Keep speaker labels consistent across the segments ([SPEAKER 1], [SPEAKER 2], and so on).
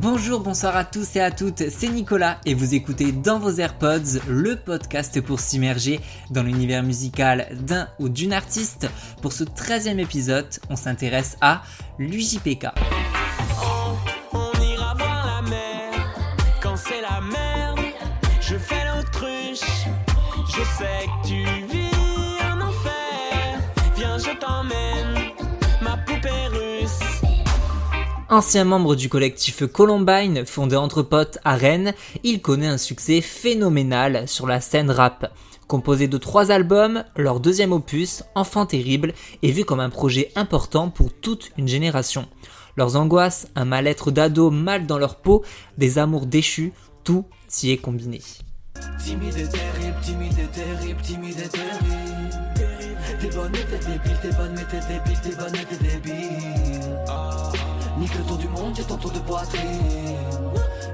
[SPEAKER 1] Bonjour, bonsoir à tous et à toutes, c'est Nicolas et vous écoutez dans vos AirPods le podcast pour s'immerger dans l'univers musical d'un ou d'une artiste. Pour ce 13e épisode, on s'intéresse à l'UJPK. Ancien membre du collectif Columbine, fondé entre potes à Rennes, il connaît un succès phénoménal sur la scène rap. Composé de trois albums, leur deuxième opus, Enfant terrible, est vu comme un projet important pour toute une génération. Leurs angoisses, un mal-être d'ado mal dans leur peau, des amours déchus, tout y est combiné.
[SPEAKER 2] Timide. Nique le tour du monde, j'ai ton tour de poitrine.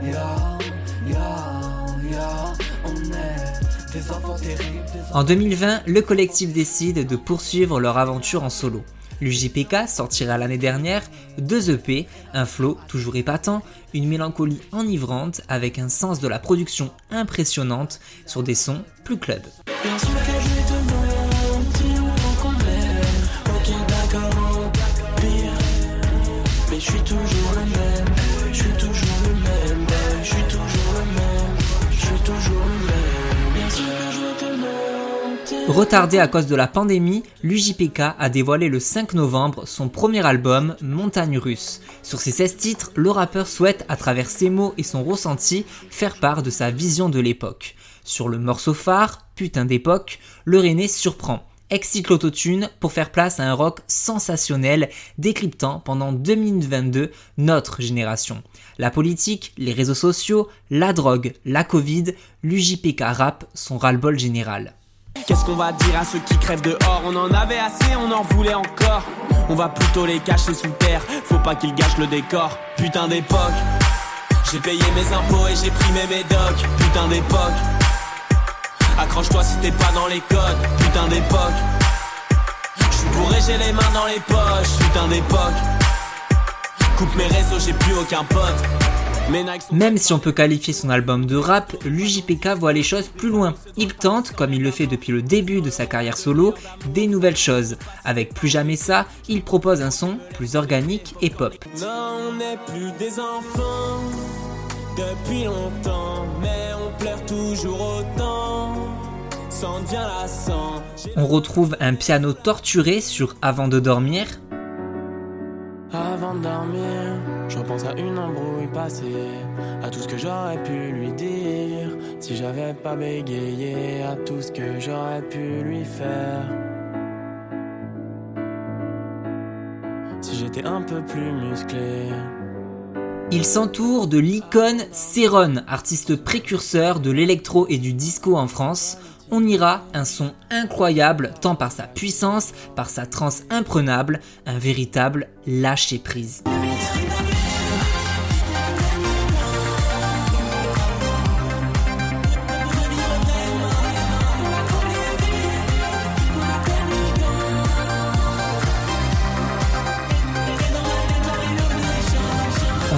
[SPEAKER 2] Ya, ya, ya, on est des enfants terribles. des
[SPEAKER 1] En 2020, le collectif décide de poursuivre leur aventure en solo. L'UJPK sortira l'année dernière deux EP, un flow toujours épatant, une mélancolie enivrante avec un sens de la production impressionnante sur des sons plus club.
[SPEAKER 2] Bien sûr suis toujours le.
[SPEAKER 1] Retardé à cause de la pandémie, l'UJPK a dévoilé le 5 novembre son premier album, Montagne Russe. Sur ses 16 titres, le rappeur souhaite, à travers ses mots et son ressenti, faire part de sa vision de l'époque. Sur le morceau phare, Putain d'époque, le René surprend. Excite l'autotune pour faire place à un rock sensationnel décryptant pendant 2022 notre génération. La politique, les réseaux sociaux, la drogue, la Covid, l'UJPK rap sont ras-le-bol général.
[SPEAKER 2] Qu'est-ce qu'on va dire à ceux qui crèvent dehors? On en avait assez, on en voulait encore. On va plutôt les cacher sous terre. Faut pas qu'ils gâchent le décor. Putain d'époque. J'ai payé mes impôts et j'ai pris mes médocs. Putain d'époque. Accroche-toi si t'es pas dans les codes. Putain d'époque. J'suis bourré, j'ai les mains dans les poches. Putain d'époque. Coupe mes réseaux, j'ai plus aucun pote.
[SPEAKER 1] Même si on peut qualifier son album de rap, l'UJPK voit les choses plus loin. Il tente, comme il le fait depuis le début de sa carrière solo, des nouvelles choses. Avec Plus jamais ça, il propose un son plus organique et pop.
[SPEAKER 2] Non, on n'est plus des enfants depuis longtemps, mais on pleure toujours
[SPEAKER 1] On retrouve un piano torturé sur Avant de dormir,
[SPEAKER 2] Avant de dormir, je repense à une embrouille passée, à tout ce que j'aurais pu lui dire, si j'avais pas bégayé, à tout ce que j'aurais pu lui faire. Si j'étais un peu plus musclé.
[SPEAKER 1] Il s'entoure de l'icône Céron, artiste précurseur de l'électro et du disco en France. On ira un son incroyable tant par sa puissance, par sa trance imprenable, un véritable lâcher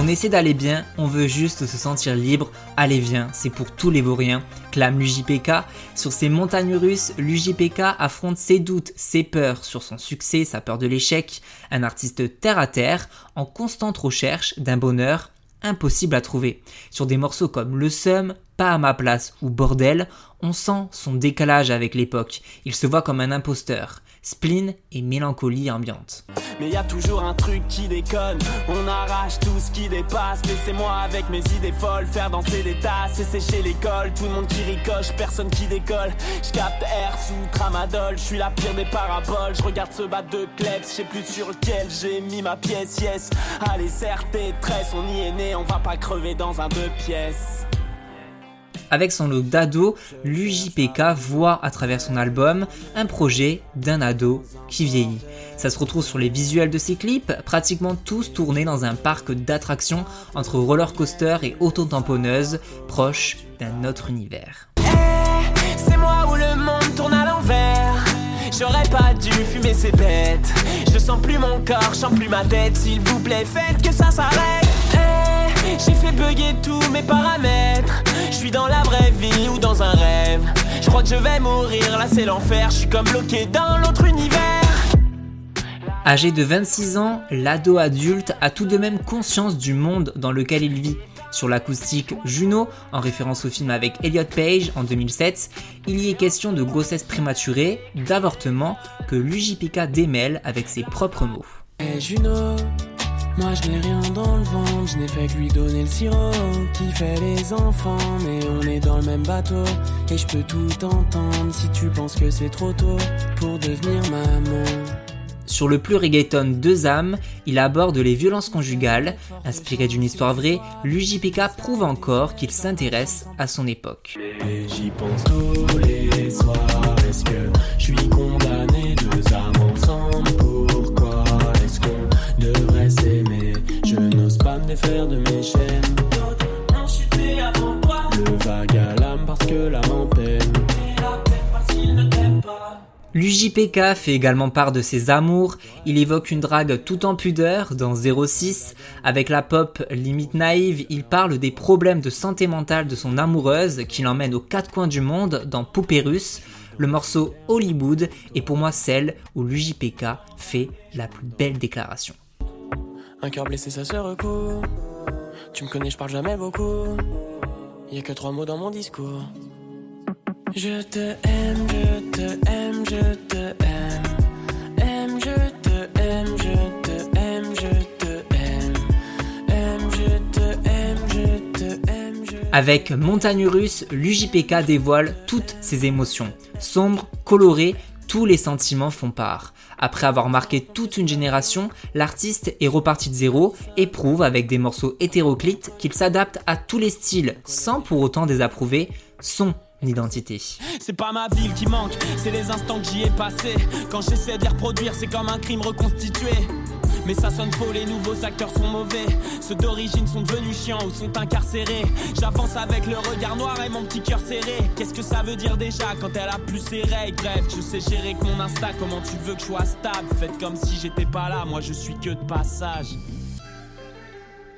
[SPEAKER 1] On essaie d'aller bien, on veut juste se sentir libre. Allez viens, c'est pour tous les vauriens, clame l'UJPK. Sur ces montagnes russes, l'UJPK affronte ses doutes, ses peurs sur son succès, sa peur de l'échec. Un artiste terre à terre, en constante recherche d'un bonheur impossible à trouver. Sur des morceaux comme Le Seum, Pas à ma place ou Bordel, on sent son décalage avec l'époque. Il se voit comme un imposteur. Spleen et mélancolie ambiante.
[SPEAKER 2] Mais y a toujours un truc qui déconne. On arrache tout ce qui dépasse. Laissez-moi avec mes idées folles faire danser des tasses et sécher l'école. Tout le monde qui ricoche, personne qui décolle. Je capte air sous tramadol. Je suis la pire des paraboles. Je regarde ce battre de klebs. Je sais plus sur lequel j'ai mis ma pièce. Yes. Allez, serre tes tresses. On y est né. On va pas crever dans un deux pièces.
[SPEAKER 1] Avec son look d'ado, l'UJPK voit à travers son album un projet d'un ado qui vieillit. Ça se retrouve sur les visuels de ses clips, pratiquement tous tournés dans un parc d'attractions entre roller coaster et auto-tamponneuse, proche d'un autre univers.
[SPEAKER 2] L'envers. J'aurais pas dû fumer ces bêtes. Je sens plus mon corps, je sens plus ma tête. S'il vous plaît, faites que ça s'arrête. Eh, J'ai fait bugger tous mes paramètres. Je suis dans la vraie vie ou dans un rêve. Je crois que je vais mourir, là c'est l'enfer. Je suis comme bloqué dans l'autre univers.
[SPEAKER 1] Âgé de 26 ans, l'ado adulte a tout de même conscience du monde dans lequel il vit. Sur l'acoustique Juno, en référence au film avec Elliot Page en 2007, il y est question de grossesse prématurée, d'avortement, que l'UJPK démêle avec ses propres mots.
[SPEAKER 2] Hey Juno, moi je n'ai rien dans le ventre, je n'ai fait que lui donner le sirop qui fait les enfants, mais on est dans le même bateau et je peux tout entendre si tu penses que c'est trop tôt pour devenir maman.
[SPEAKER 1] Sur le plus reggaeton Deux âmes, il aborde les violences conjugales. Inspiré d'une histoire vraie, l'UJPK prouve encore qu'il s'intéresse à son époque.
[SPEAKER 2] Et j'y pense tous les soirs. Est-ce que je suis condamné deux âmes ensemble? Défaire de mes chaînes. D'autres ont chuté avant toi. Le vague à l'âme parce que l'âme en peine. Et la peine parce qu'il ne t'aime pas.
[SPEAKER 1] L'UJPK fait également part de ses amours, il évoque une drague tout en pudeur dans 06, avec la pop limite naïve, il parle des problèmes de santé mentale de son amoureuse qui l'emmène aux quatre coins du monde dans Poupée russe, le morceau Hollywood est pour moi celle où l'UJPK fait la plus belle déclaration.
[SPEAKER 2] Un cœur blessé, ça se recoue. Tu me connais, je parle jamais beaucoup. Y a que trois mots dans mon discours. Je te aime, je te aime, je te aime. Aime, je te aime, je te aime, je te aime. Aime, je te aime, je te aime,
[SPEAKER 1] Avec Montagne Russe, l'UJPK dévoile toutes ses émotions. Sombre, coloré, tous les sentiments font part. Après avoir marqué toute une génération, l'artiste est reparti de zéro et prouve avec des morceaux hétéroclites qu'il s'adapte à tous les styles sans pour autant désapprouver son identité.
[SPEAKER 2] C'est pas ma ville qui manque, c'est les instants que j'y ai passés. Quand j'essaie d'y reproduire, c'est comme un crime reconstitué. Mais ça sonne faux, les nouveaux acteurs sont mauvais. Ceux d'origine sont devenus chiants ou sont incarcérés. J'avance avec le regard noir et mon petit cœur serré. Qu'est-ce que ça veut dire déjà quand elle a plus ses règles? Bref, je sais gérer que mon Insta, comment tu veux que je sois stable? Faites comme si j'étais pas là, moi je suis que de passage.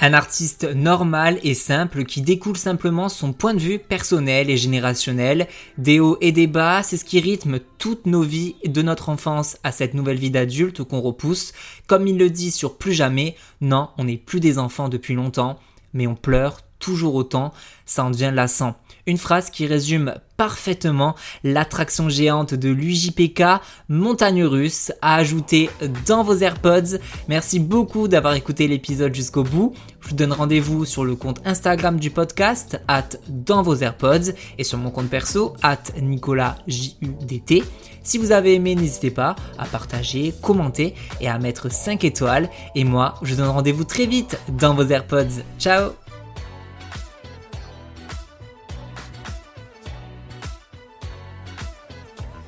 [SPEAKER 1] Un artiste normal et simple qui découle simplement son point de vue personnel et générationnel. Des hauts et des bas, c'est ce qui rythme toutes nos vies de notre enfance à cette nouvelle vie d'adulte qu'on repousse. Comme il le dit sur Plus jamais, non, on n'est plus des enfants depuis longtemps, mais on pleure toujours autant, ça en devient lassant. Une phrase qui résume parfaitement l'attraction géante de l'UJPK, Montagne Russe, à ajouter dans vos AirPods. Merci beaucoup d'avoir écouté l'épisode jusqu'au bout. Je vous donne rendez-vous sur le compte Instagram du podcast, at dans vos AirPods, et sur mon compte perso, at NicolasJUDT. Si vous avez aimé, n'hésitez pas à partager, commenter et à mettre 5 étoiles. Et moi, je vous donne rendez-vous très vite dans vos AirPods. Ciao